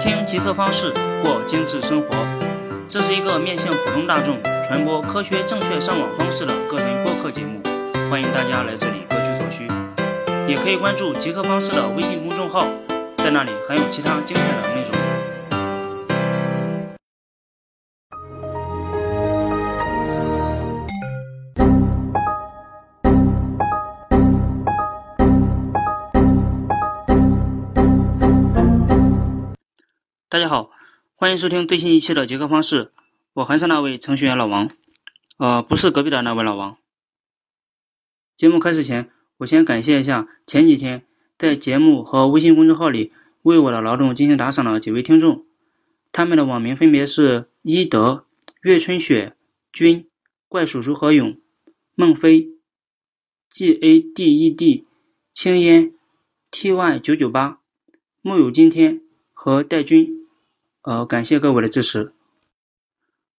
听极客方式过精致生活，这是一个面向普通大众传播科学正确上网方式的个人播客节目，欢迎大家来这里各取所需。也可以关注极客方式的微信公众号，在那里还有其他精彩的内容。大家好，欢迎收听最新一期的杰克方式，我还是那位程序员老王，呃，不是隔壁的那位老王。节目开始前，我先感谢一下前几天在节目和微信公众号里为我的劳动进行打赏的几位听众，他们的网名分别是伊德、岳春雪、君、怪叔叔何勇、孟非、G A D E D、青烟、T Y 九九八、木有今天和戴军。呃，感谢各位的支持。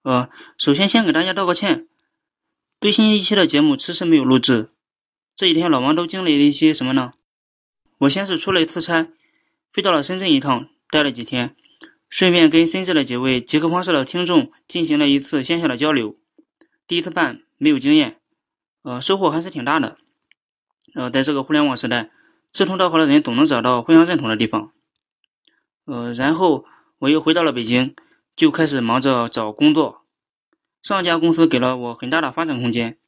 呃，首先先给大家道个歉，最新一期的节目迟迟没有录制。这几天老王都经历了一些什么呢？我先是出了一次差，飞到了深圳一趟，待了几天，顺便跟深圳的几位极客方式的听众进行了一次线下的交流。第一次办没有经验，呃，收获还是挺大的。呃，在这个互联网时代，志同道合的人总能找到互相认同的地方。呃，然后。我又回到了北京，就开始忙着找工作。上家公司给了我很大的发展空间，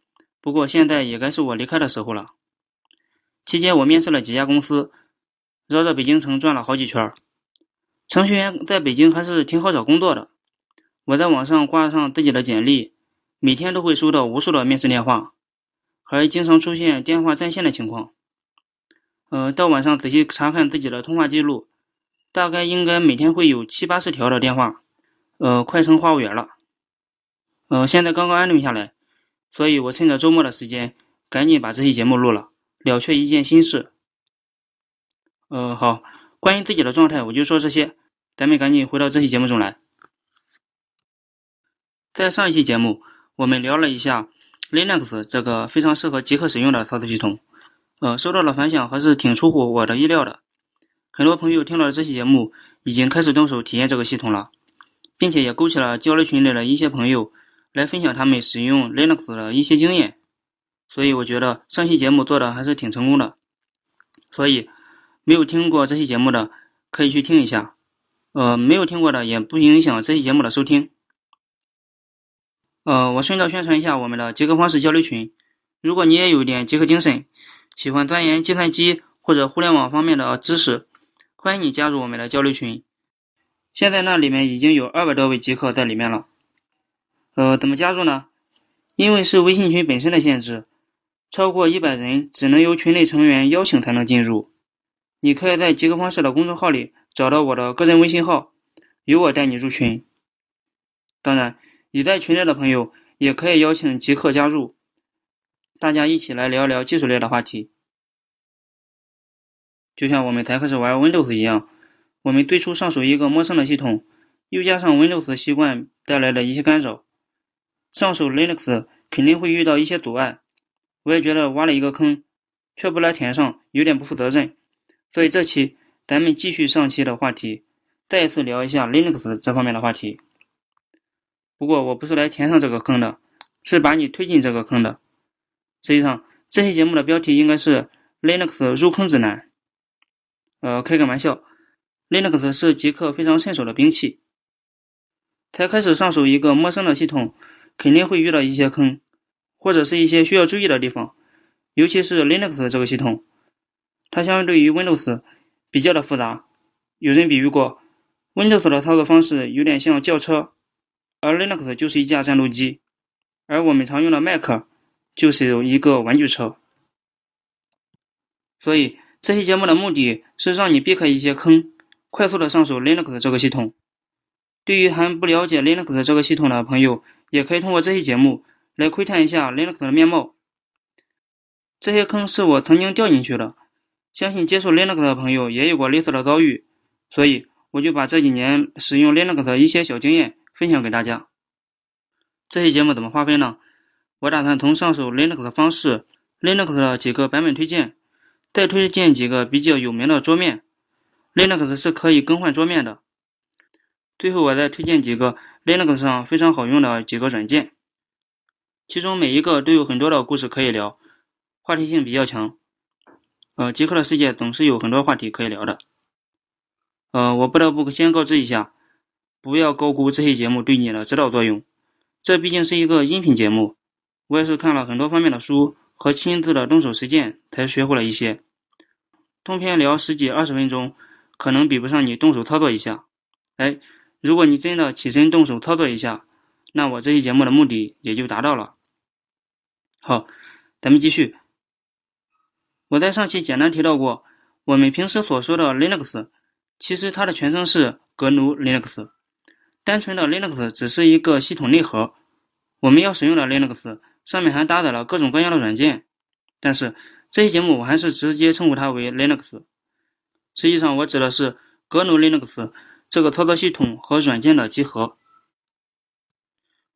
不过现在也该是我离开的时候了。期间我面试了几家公司，绕着北京城转了好几圈。程序员在北京还是挺好找工作的。我在网上挂上自己的简历，每天都会收到无数的面试电话，还经常出现电话占线的情况。呃，到晚上仔细查看自己的通话记录。大概应该每天会有七八十条的电话，呃，快成话务员了。呃，现在刚刚安顿下来，所以我趁着周末的时间，赶紧把这期节目录了，了却一件心事。呃，好，关于自己的状态，我就说这些，咱们赶紧回到这期节目中来。在上一期节目，我们聊了一下 Linux 这个非常适合极客使用的操作系统，呃，收到的反响还是挺出乎我的意料的。很多朋友听了这期节目，已经开始动手体验这个系统了，并且也勾起了交流群里的一些朋友来分享他们使用 Linux 的一些经验。所以我觉得上期节目做的还是挺成功的。所以没有听过这期节目的可以去听一下，呃，没有听过的也不影响这期节目的收听。呃，我顺道宣传一下我们的极客方式交流群，如果你也有点极客精神，喜欢钻研计算机或者互联网方面的知识。欢迎你加入我们的交流群，现在那里面已经有二百多位极客在里面了。呃，怎么加入呢？因为是微信群本身的限制，超过一百人只能由群内成员邀请才能进入。你可以在极客方式的公众号里找到我的个人微信号，由我带你入群。当然，已在群内的朋友也可以邀请极客加入，大家一起来聊聊技术类的话题。就像我们才开始玩 Windows 一样，我们最初上手一个陌生的系统，又加上 Windows 习惯带来的一些干扰，上手 Linux 肯定会遇到一些阻碍。我也觉得挖了一个坑，却不来填上，有点不负责任。所以这期咱们继续上期的话题，再一次聊一下 Linux 这方面的话题。不过我不是来填上这个坑的，是把你推进这个坑的。实际上，这期节目的标题应该是 Linux 入坑指南。呃，开个玩笑，Linux 是极客非常趁手的兵器。才开始上手一个陌生的系统，肯定会遇到一些坑，或者是一些需要注意的地方。尤其是 Linux 这个系统，它相对于 Windows 比较的复杂。有人比喻过，Windows 的操作方式有点像轿车，而 Linux 就是一架战斗机，而我们常用的 Mac 就是一个玩具车。所以。这期节目的目的是让你避开一些坑，快速的上手 Linux 这个系统。对于还不了解 Linux 这个系统的朋友，也可以通过这期节目来窥探一下 Linux 的面貌。这些坑是我曾经掉进去的，相信接触 Linux 的朋友也有过类似的遭遇，所以我就把这几年使用 Linux 的一些小经验分享给大家。这期节目怎么划分呢？我打算从上手 Linux 的方式、Linux 的几个版本推荐。再推荐几个比较有名的桌面，Linux 是可以更换桌面的。最后，我再推荐几个 Linux 上非常好用的几个软件，其中每一个都有很多的故事可以聊，话题性比较强。呃，极客的世界总是有很多话题可以聊的。呃，我不得不先告知一下，不要高估这些节目对你的指导作用。这毕竟是一个音频节目，我也是看了很多方面的书和亲自的动手实践才学会了一些。通篇聊十几二十分钟，可能比不上你动手操作一下。哎，如果你真的起身动手操作一下，那我这期节目的目的也就达到了。好，咱们继续。我在上期简单提到过，我们平时所说的 Linux，其实它的全称是格奴 Linux。单纯的 Linux 只是一个系统内核，我们要使用的 Linux 上面还搭载了各种各样的软件。但是这期节目我还是直接称呼它为 Linux。实际上我指的是格奴 Linux 这个操作系统和软件的集合。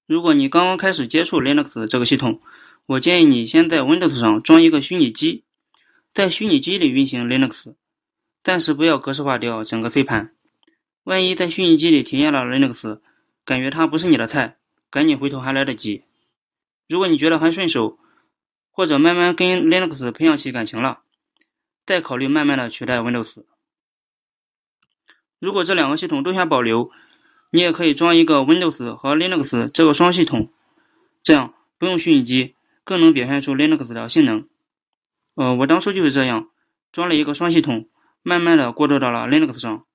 如果你刚刚开始接触 Linux 这个系统，我建议你先在 Windows 上装一个虚拟机。在虚拟机里运行 Linux，暂时不要格式化掉整个 C 盘。万一在虚拟机里体验了 Linux，感觉它不是你的菜，赶紧回头还来得及。如果你觉得还顺手，或者慢慢跟 Linux 培养起感情了，再考虑慢慢的取代 Windows。如果这两个系统都想保留，你也可以装一个 Windows 和 Linux 这个双系统，这样不用虚拟机，更能表现出 Linux 的性能。呃，我当初就是这样，装了一个双系统，慢慢的过渡到了 Linux 上。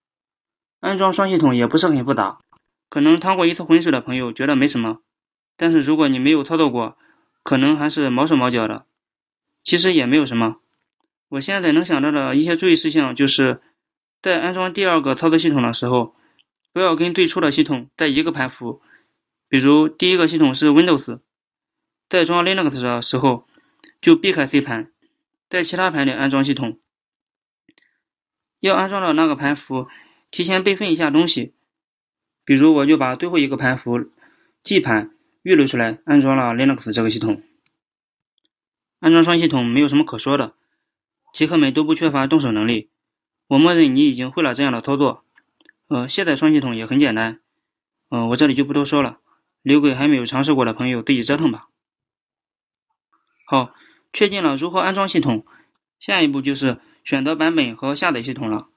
安装双系统也不是很复杂，可能趟过一次浑水的朋友觉得没什么，但是如果你没有操作过，可能还是毛手毛脚的。其实也没有什么。我现在能想到的一些注意事项就是，在安装第二个操作系统的时候，不要跟最初的系统在一个盘符。比如第一个系统是 Windows，在装 Linux 的时候，就避开 C 盘。在其他盘里安装系统，要安装的那个盘符，提前备份一下东西。比如，我就把最后一个盘符 G 盘预留出来，安装了 Linux 这个系统。安装双系统没有什么可说的，极客们都不缺乏动手能力。我默认你已经会了这样的操作。呃，卸载双系统也很简单。嗯，我这里就不多说了，留给还没有尝试过的朋友自己折腾吧。好。确定了如何安装系统，下一步就是选择版本和下载系统了。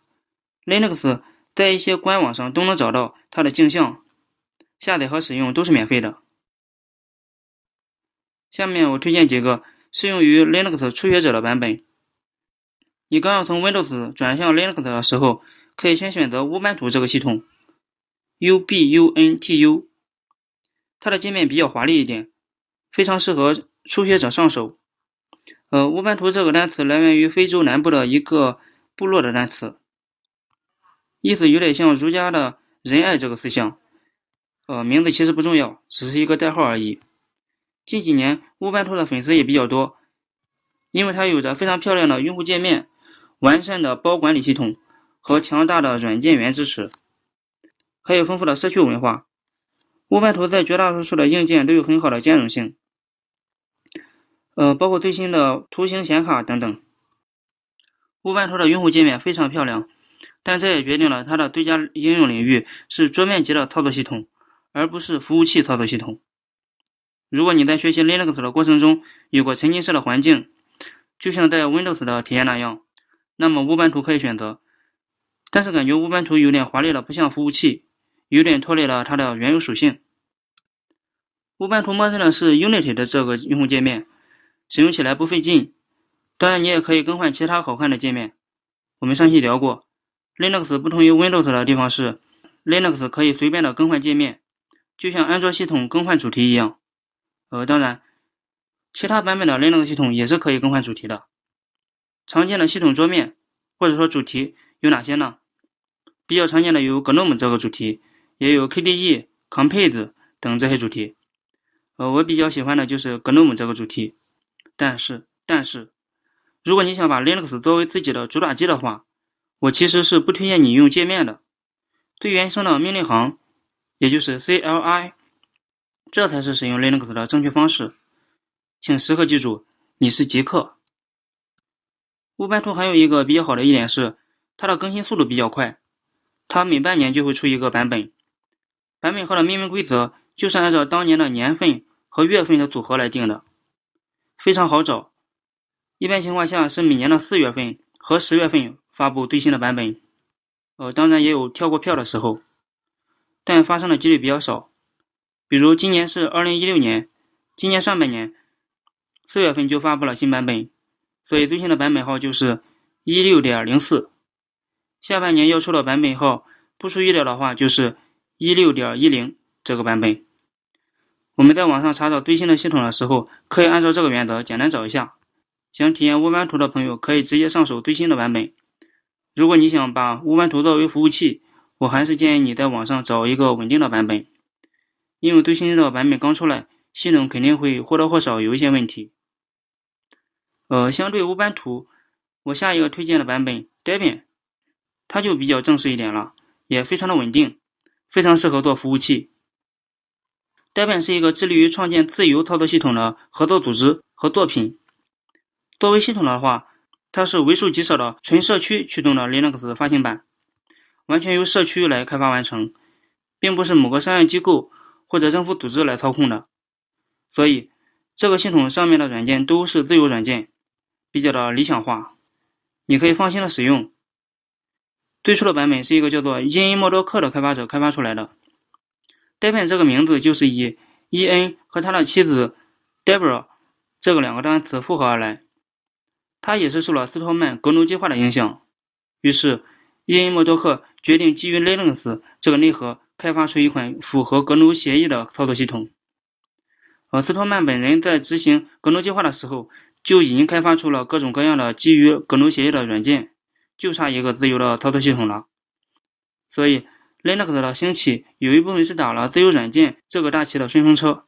Linux 在一些官网上都能找到它的镜像，下载和使用都是免费的。下面我推荐几个适用于 Linux 初学者的版本。你刚要从 Windows 转向 Linux 的时候，可以先选择乌班图这个系统，Ubuntu，它的界面比较华丽一点，非常适合初学者上手。呃，乌班图这个单词来源于非洲南部的一个部落的单词，意思有点像儒家的仁爱这个思想。呃，名字其实不重要，只是一个代号而已。近几年，乌班图的粉丝也比较多，因为它有着非常漂亮的用户界面、完善的包管理系统和强大的软件源支持，还有丰富的社区文化。乌班图在绝大多数的硬件都有很好的兼容性。呃，包括最新的图形显卡等等。乌班图的用户界面非常漂亮，但这也决定了它的最佳应用领域是桌面级的操作系统，而不是服务器操作系统。如果你在学习 Linux 的过程中有过沉浸式的环境，就像在 Windows 的体验那样，那么乌班图可以选择。但是感觉乌班图有点华丽了，不像服务器，有点拖累了它的原有属性。乌班图默认的是 Unity 的这个用户界面。使用起来不费劲，当然你也可以更换其他好看的界面。我们上期聊过，Linux 不同于 Windows 的地方是，Linux 可以随便的更换界面，就像安卓系统更换主题一样。呃，当然，其他版本的 Linux 系统也是可以更换主题的。常见的系统桌面或者说主题有哪些呢？比较常见的有 GNOME 这个主题，也有 KDE、Compose 等这些主题。呃，我比较喜欢的就是 GNOME 这个主题。但是，但是，如果你想把 Linux 作为自己的主打机的话，我其实是不推荐你用界面的，最原生的命令行，也就是 CLI，这才是使用 Linux 的正确方式。请时刻记住，你是极客。乌班图还有一个比较好的一点是，它的更新速度比较快，它每半年就会出一个版本，版本号的命名规则就是按照当年的年份和月份的组合来定的，非常好找。一般情况下是每年的四月份和十月份发布最新的版本，呃，当然也有跳过票的时候，但发生的几率比较少。比如今年是二零一六年，今年上半年四月份就发布了新版本，所以最新的版本号就是一六点零四。下半年要出的版本号，不出意料的话就是一六点一零这个版本。我们在网上查找最新的系统的时候，可以按照这个原则简单找一下。想体验乌班图的朋友可以直接上手最新的版本。如果你想把无版图作为服务器，我还是建议你在网上找一个稳定的版本。因为最新的版本刚出来，系统肯定会或多或少有一些问题。呃，相对无版图，我下一个推荐的版本 Debian，它就比较正式一点了，也非常的稳定，非常适合做服务器。Debian 是一个致力于创建自由操作系统的合作组织和作品。作为系统的话，它是为数极少的纯社区驱动的 Linux 发行版，完全由社区来开发完成，并不是某个商业机构。或者政府组织来操控的，所以这个系统上面的软件都是自由软件，比较的理想化，你可以放心的使用。最初的版本是一个叫做伊恩默多克的开发者开发出来的，Debian 这个名字就是以伊恩和他的妻子 Deborah 这个两个单词复合而来，他也是受了斯托曼格奴计划的影响，于是伊恩默多克决定基于 Linux 这个内核。开发出一款符合格奴协议的操作系统。而斯托曼本人在执行格奴计划的时候，就已经开发出了各种各样的基于格奴协议的软件，就差一个自由的操作系统了。所以，Linux 的兴起有一部分是打了自由软件这个大旗的顺风车。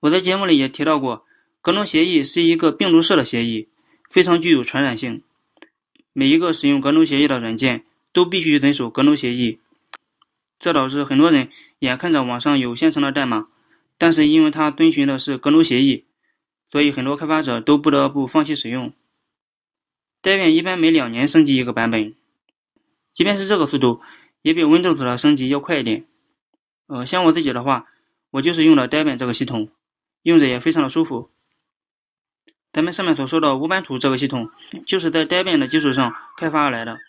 我在节目里也提到过，格奴协议是一个病毒式的协议，非常具有传染性。每一个使用格奴协议的软件都必须遵守格奴协议。这导致很多人眼看着网上有现成的代码，但是因为它遵循的是格奴协议，所以很多开发者都不得不放弃使用。Debian 一般每两年升级一个版本，即便是这个速度，也比 Windows 的升级要快一点。呃，像我自己的话，我就是用的 Debian 这个系统，用着也非常的舒服。咱们上面所说的无版图这个系统，就是在 Debian 的基础上开发而来的。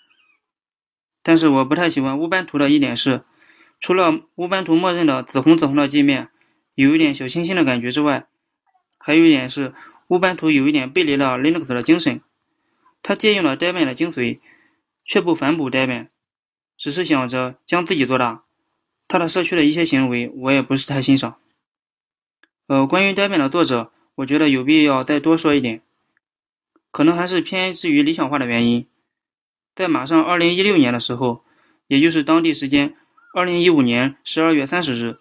但是我不太喜欢乌班图的一点是。除了乌班图默认的紫红紫红的界面有一点小清新的感觉之外，还有一点是乌班图有一点背离了 Linux 的精神。它借用了 Debian 的精髓，却不反哺 Debian，只是想着将自己做大。它的社区的一些行为我也不是太欣赏。呃，关于 Debian 的作者，我觉得有必要再多说一点，可能还是偏至于理想化的原因。在马上2016年的时候，也就是当地时间。二零一五年十二月三十日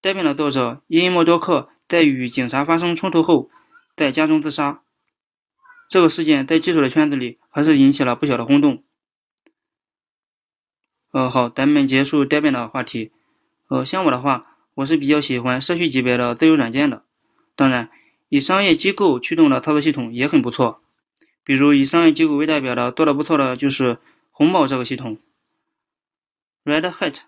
，Debian 的作者伊恩·默多克在与警察发生冲突后，在家中自杀。这个事件在技术的圈子里还是引起了不小的轰动。呃，好，咱们结束 Debian 的话题。呃，像我的话，我是比较喜欢社区级别的自由软件的。当然，以商业机构驱动的操作系统也很不错。比如以商业机构为代表的做的不错的就是红帽这个系统，Red Hat。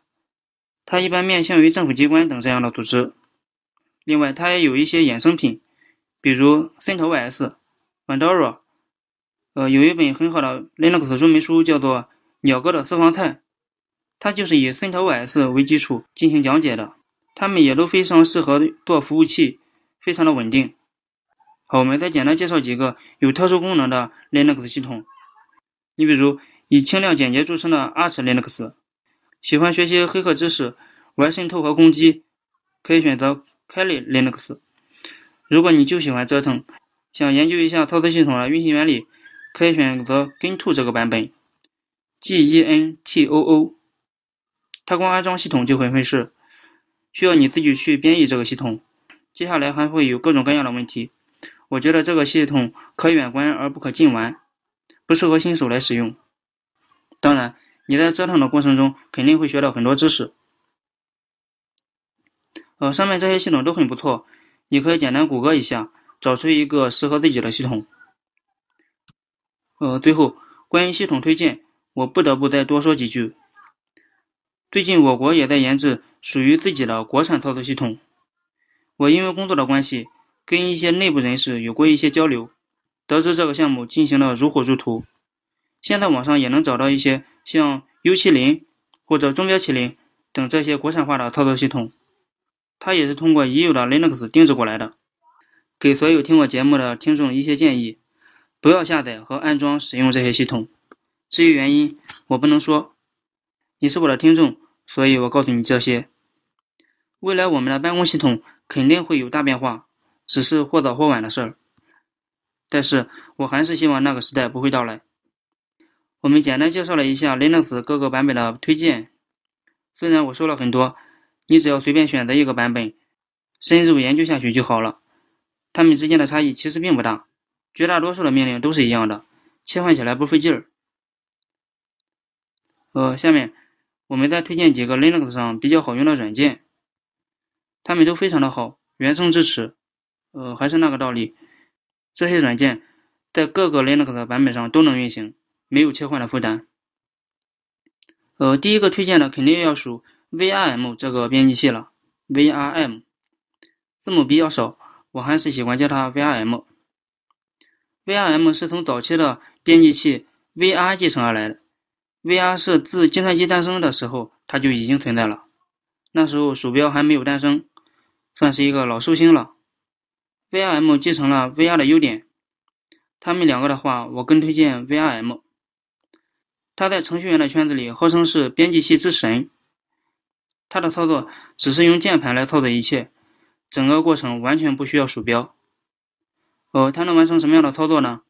它一般面向于政府机关等这样的组织。另外，它也有一些衍生品，比如 CentOS、Mandora。呃，有一本很好的 Linux 入门书，叫做《鸟哥的私房菜》，它就是以 CentOS 为基础进行讲解的。它们也都非常适合做服务器，非常的稳定。好，我们再简单介绍几个有特殊功能的 Linux 系统。你比如以轻量简洁著称的 Arch Linux。喜欢学习黑客知识、玩渗透和攻击，可以选择 Kali Linux。如果你就喜欢折腾，想研究一下操作系统的运行原理，可以选择 Gentoo 这个版本，G-E-N-T-O-O。它光安装系统就很费事，需要你自己去编译这个系统。接下来还会有各种各样的问题。我觉得这个系统可远观而不可近玩，不适合新手来使用。当然。你在折腾的过程中肯定会学到很多知识，呃，上面这些系统都很不错，你可以简单谷歌一下，找出一个适合自己的系统。呃，最后关于系统推荐，我不得不再多说几句。最近我国也在研制属于自己的国产操作系统。我因为工作的关系，跟一些内部人士有过一些交流，得知这个项目进行的如火如荼。现在网上也能找到一些像 U70 或者钟表麒麟等这些国产化的操作系统，它也是通过已有的 Linux 定制过来的。给所有听我节目的听众一些建议：不要下载和安装使用这些系统。至于原因，我不能说。你是我的听众，所以我告诉你这些。未来我们的办公系统肯定会有大变化，只是或早或晚的事儿。但是我还是希望那个时代不会到来。我们简单介绍了一下 Linux 各个版本的推荐，虽然我说了很多，你只要随便选择一个版本，深入研究下去就好了。它们之间的差异其实并不大，绝大多数的命令都是一样的，切换起来不费劲儿。呃，下面。我们再推荐几个 Linux 上比较好用的软件，它们都非常的好，原生支持。呃，还是那个道理，这些软件在各个 Linux 的版本上都能运行，没有切换的负担。呃，第一个推荐的肯定要数 VRM 这个编辑器了，VRM 字母比较少，我还是喜欢叫它 VRM。VRM 是从早期的编辑器 VR 继承而来的。VR 是自计算机诞生的时候，它就已经存在了。那时候鼠标还没有诞生，算是一个老寿星了。VRM 继承了 VR 的优点，他们两个的话，我更推荐 VRM。它在程序员的圈子里号称是编辑器之神。它的操作只是用键盘来操作一切，整个过程完全不需要鼠标。哦，它能完成什么样的操作呢？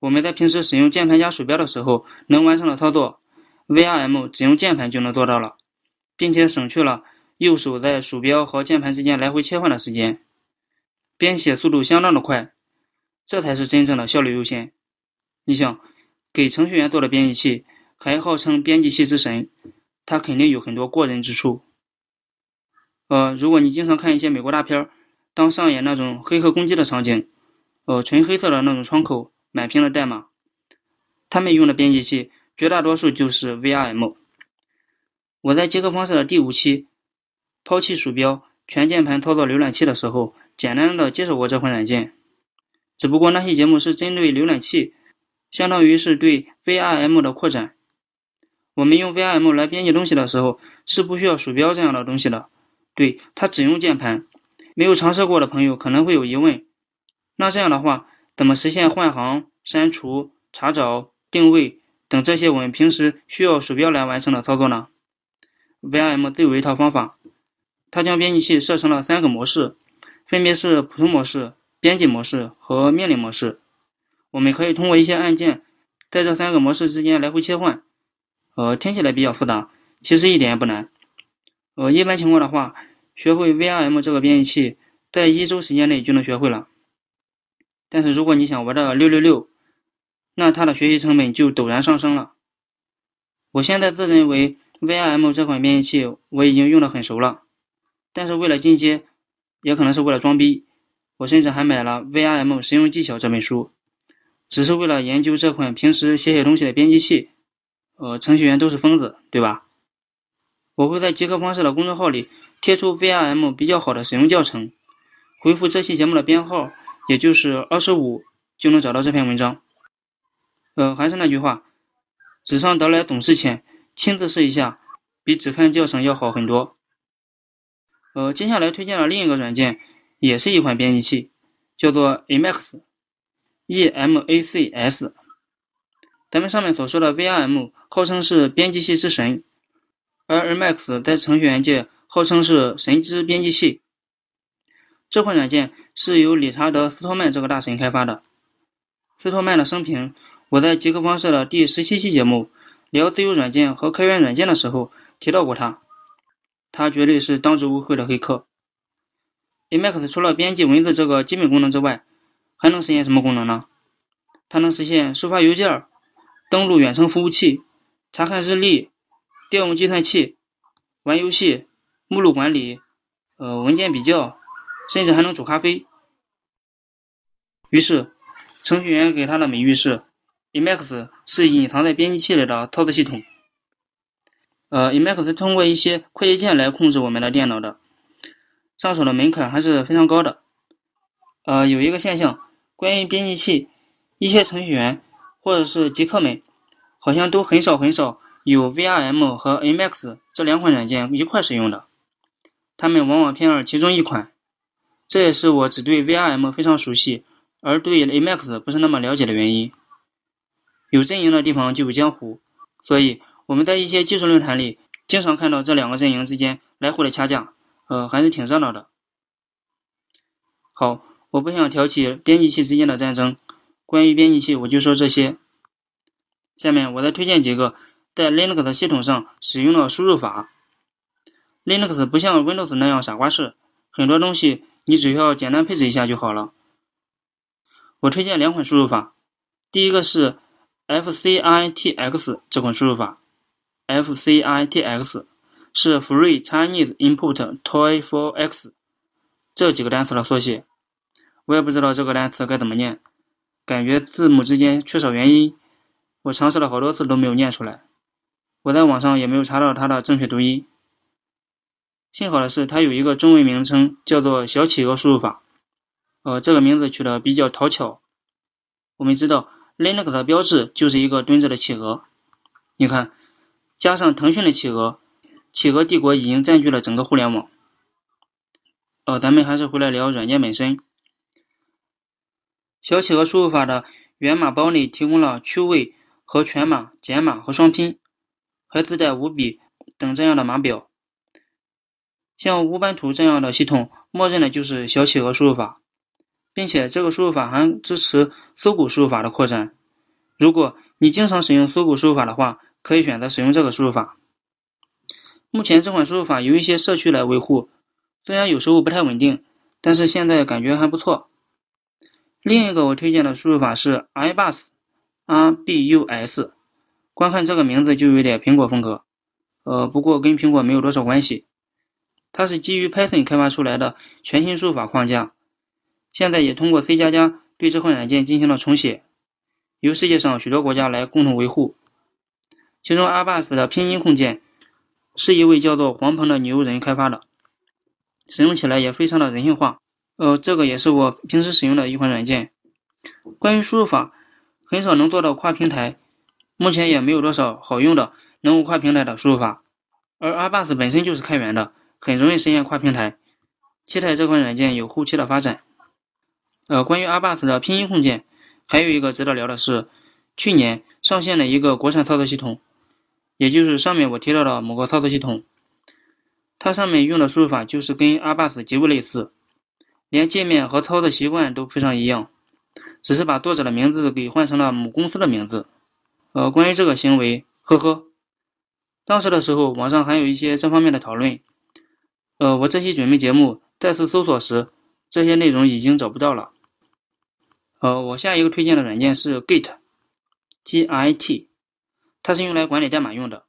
我们在平时使用键盘加鼠标的时候能完成的操作，VRM 只用键盘就能做到了，并且省去了右手在鼠标和键盘之间来回切换的时间，编写速度相当的快，这才是真正的效率优先。你想，给程序员做的编辑器，还号称编辑器之神，它肯定有很多过人之处。呃，如果你经常看一些美国大片，当上演那种黑客攻击的场景，呃，纯黑色的那种窗口。满屏的代码，他们用的编辑器绝大多数就是 VRM。我在极客方式的第五期抛弃鼠标全键盘操作浏览器的时候，简单的介绍过这款软件。只不过那期节目是针对浏览器，相当于是对 VRM 的扩展。我们用 VRM 来编辑东西的时候，是不需要鼠标这样的东西的。对，它只用键盘。没有尝试过的朋友可能会有疑问，那这样的话。怎么实现换行、删除、查找、定位等这些我们平时需要鼠标来完成的操作呢？VRM 自有一套方法，它将编辑器设成了三个模式，分别是普通模式、编辑模式和命令模式。我们可以通过一些按键，在这三个模式之间来回切换。呃，听起来比较复杂，其实一点也不难。呃，一般情况的话，学会 VRM 这个编辑器，在一周时间内就能学会了。但是如果你想玩到六六六，那它的学习成本就陡然上升了。我现在自认为 VRM 这款编辑器我已经用的很熟了，但是为了进阶，也可能是为了装逼，我甚至还买了《VRM 使用技巧》这本书，只是为了研究这款平时写写东西的编辑器。呃，程序员都是疯子，对吧？我会在极客方式的公众号里贴出 VRM 比较好的使用教程，回复这期节目的编号。也就是二十五就能找到这篇文章。呃，还是那句话，纸上得来总是浅，亲自试一下，比只看教程要好很多。呃，接下来推荐的另一个软件，也是一款编辑器，叫做 Emacs，E M A C S。咱们上面所说的 VRM 号称是编辑器之神，而 Emacs 在程序员界号称是神之编辑器。这款软件。是由理查德·斯托曼这个大神开发的。斯托曼的生平，我在极客方式的第十七期节目聊自由软件和开源软件的时候提到过他。他绝对是当之无愧的黑客。Emacs 除了编辑文字这个基本功能之外，还能实现什么功能呢？它能实现收发邮件、登录远程服务器、查看日历、调用计算器、玩游戏、目录管理、呃文件比较，甚至还能煮咖啡。于是，程序员给他的美誉是：Emacs 是隐藏在编辑器里的操作系统。呃，Emacs 通过一些快捷键来控制我们的电脑的，上手的门槛还是非常高的。呃，有一个现象，关于编辑器，一些程序员或者是极客们，好像都很少很少有 VRM 和 Emacs 这两款软件一块使用的，他们往往偏爱其中一款。这也是我只对 VRM 非常熟悉，而对 Emacs 不是那么了解的原因。有阵营的地方就有江湖，所以。我们在一些技术论坛里，经常看到这两个阵营之间来回的掐架，呃，还是挺热闹的。好，我不想挑起编辑器之间的战争，关于编辑器我就说这些。下面我再推荐几个在 Linux 系统上使用的输入法。Linux 不像 Windows 那样傻瓜式，很多东西你只需要简单配置一下就好了。我推荐两款输入法，第一个是 FCITX 这款输入法。FCITX 是 Free Chinese Input Toy for X 这几个单词的缩写，我也不知道这个单词该怎么念，感觉字母之间缺少元音，我尝试了好多次都没有念出来，我在网上也没有查到它的正确读音。幸好的是，它有一个中文名称，叫做小企鹅输入法，呃，这个名字取得比较讨巧。我们知道 Linux 的标志就是一个蹲着的企鹅，你看。加上腾讯的企鹅，企鹅帝国已经占据了整个互联网。哦，咱们还是回来聊软件本身。小企鹅输入法的源码包内提供了区位和全码、简码和双拼，还自带五笔等这样的码表。像乌班图这样的系统，默认的就是小企鹅输入法，并且这个输入法还支持搜狗输入法的扩展。如果你经常使用搜狗输入法的话，可以选择使用这个输入法。目前这款输入法由一些社区来维护，虽然有时候不太稳定，但是现在感觉还不错。另一个我推荐的输入法是 iBus，R B U S，光看这个名字就有点苹果风格，呃，不过跟苹果没有多少关系。它是基于 Python 开发出来的全新输入法框架，现在也通过 C 加加对这款软件进行了重写，由世界上许多国家来共同维护。其中，iBus 的拼音控件是一位叫做黄鹏的牛人开发的，使用起来也非常的人性化。呃，这个也是我平时使用的一款软件。关于输入法，很少能做到跨平台，目前也没有多少好用的能够跨平台的输入法。而 iBus 本身就是开源的，很容易实现跨平台。期待这款软件有后期的发展。呃，关于 iBus 的拼音控件，还有一个值得聊的是，去年上线了一个国产操作系统。也就是上面我提到的某个操作系统，它上面用的输入法就是跟阿巴斯极为类似，连界面和操作习惯都非常一样，只是把作者的名字给换成了母公司的名字。呃，关于这个行为，呵呵，当时的时候网上还有一些这方面的讨论。呃，我这期准备节目再次搜索时，这些内容已经找不到了。呃，我下一个推荐的软件是 Git，G-I-T。它是用来管理代码用的，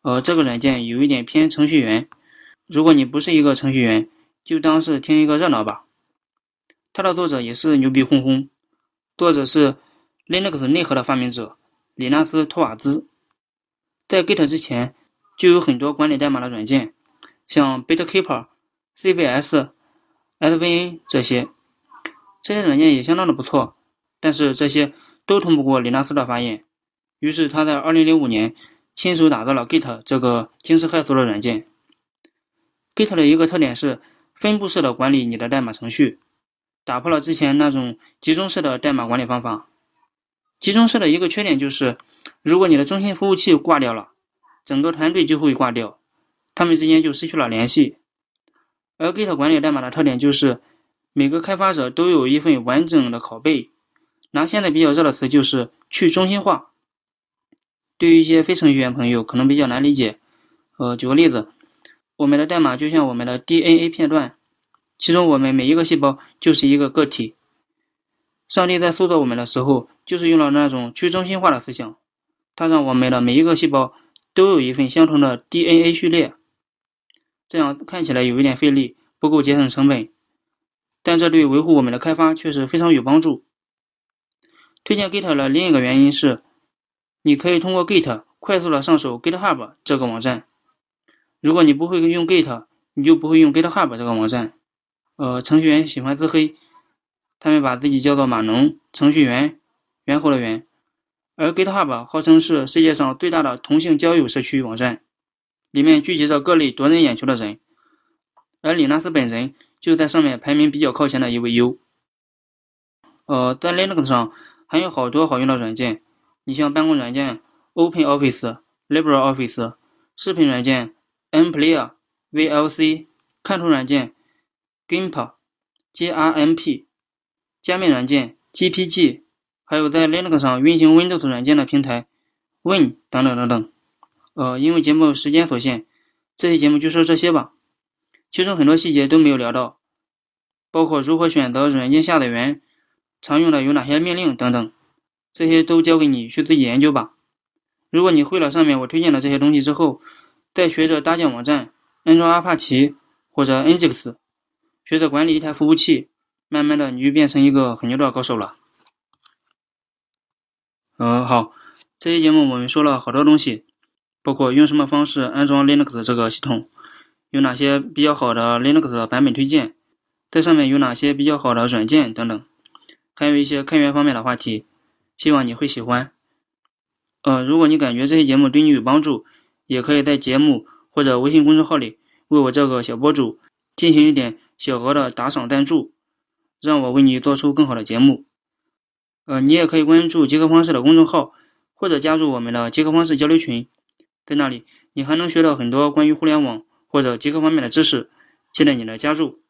呃，这个软件有一点偏程序员。如果你不是一个程序员，就当是听一个热闹吧。它的作者也是牛逼哄哄，作者是 Linux 内核的发明者里纳斯托瓦兹。在 Git 之前，就有很多管理代码的软件，像 Bitkeeper、CVS、SVN 这些，这些软件也相当的不错，但是这些都通不过李纳斯的发言。于是他在2005年亲手打造了 Git 这个惊世骇俗的软件。Git 的一个特点是分布式的管理你的代码程序，打破了之前那种集中式的代码管理方法。集中式的一个缺点就是，如果你的中心服务器挂掉了，整个团队就会挂掉，他们之间就失去了联系。而 Git 管理代码的特点就是，每个开发者都有一份完整的拷贝。拿现在比较热的词就是去中心化。对于一些非程序员朋友，可能比较难理解。呃，举个例子，我们的代码就像我们的 DNA 片段，其中我们每一个细胞就是一个个体。上帝在塑造我们的时候，就是用了那种去中心化的思想，他让我们的每一个细胞都有一份相同的 DNA 序列。这样看起来有一点费力，不够节省成本，但这对维护我们的开发却是非常有帮助。推荐 Git 的另一个原因是。你可以通过 Git 快速的上手 GitHub 这个网站。如果你不会用 Git，你就不会用 GitHub 这个网站。呃，程序员喜欢自黑，他们把自己叫做码农程序员，猿猴的猿。而 GitHub 号称是世界上最大的同性交友社区网站，里面聚集着各类夺人眼球的人。而李纳斯本人就在上面排名比较靠前的一位 U。呃，在 Linux 上还有好多好用的软件，你像办公软件 OpenOffice、LibreOffice，视频软件 MPlayer、VLC，看图软件 GIMP、GRMP，加密软件 GPG，还有在 Linux 上运行 Windows 软件的平台 Win 等等等等。呃，因为节目时间所限，这期节目就说这些吧。其中很多细节都没有聊到，包括如何选择软件下载源，常用的有哪些命令等等，这些都交给你去自己研究吧。如果你会了上面我推荐的这些东西之后，再学着搭建网站，安装阿帕奇或者 Nginx，学着管理一台服务器，慢慢的你就变成一个很牛的高手了。嗯，好，这期节目我们说了好多东西，包括用什么方式安装 Linux 这个系统。有哪些比较好的 Linux 的版本推荐？在上面有哪些比较好的软件等等，还有一些开源方面的话题，希望你会喜欢。呃，如果你感觉这些节目对你有帮助，也可以在节目或者微信公众号里为我这个小博主进行一点小额的打赏赞助，让我为你做出更好的节目。呃，你也可以关注杰克方式的公众号，或者加入我们的杰克方式交流群，在那里你还能学到很多关于互联网。或者极客方面的知识，期待你的加入。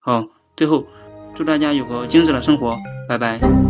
好，最后祝大家有个精致的生活，拜拜。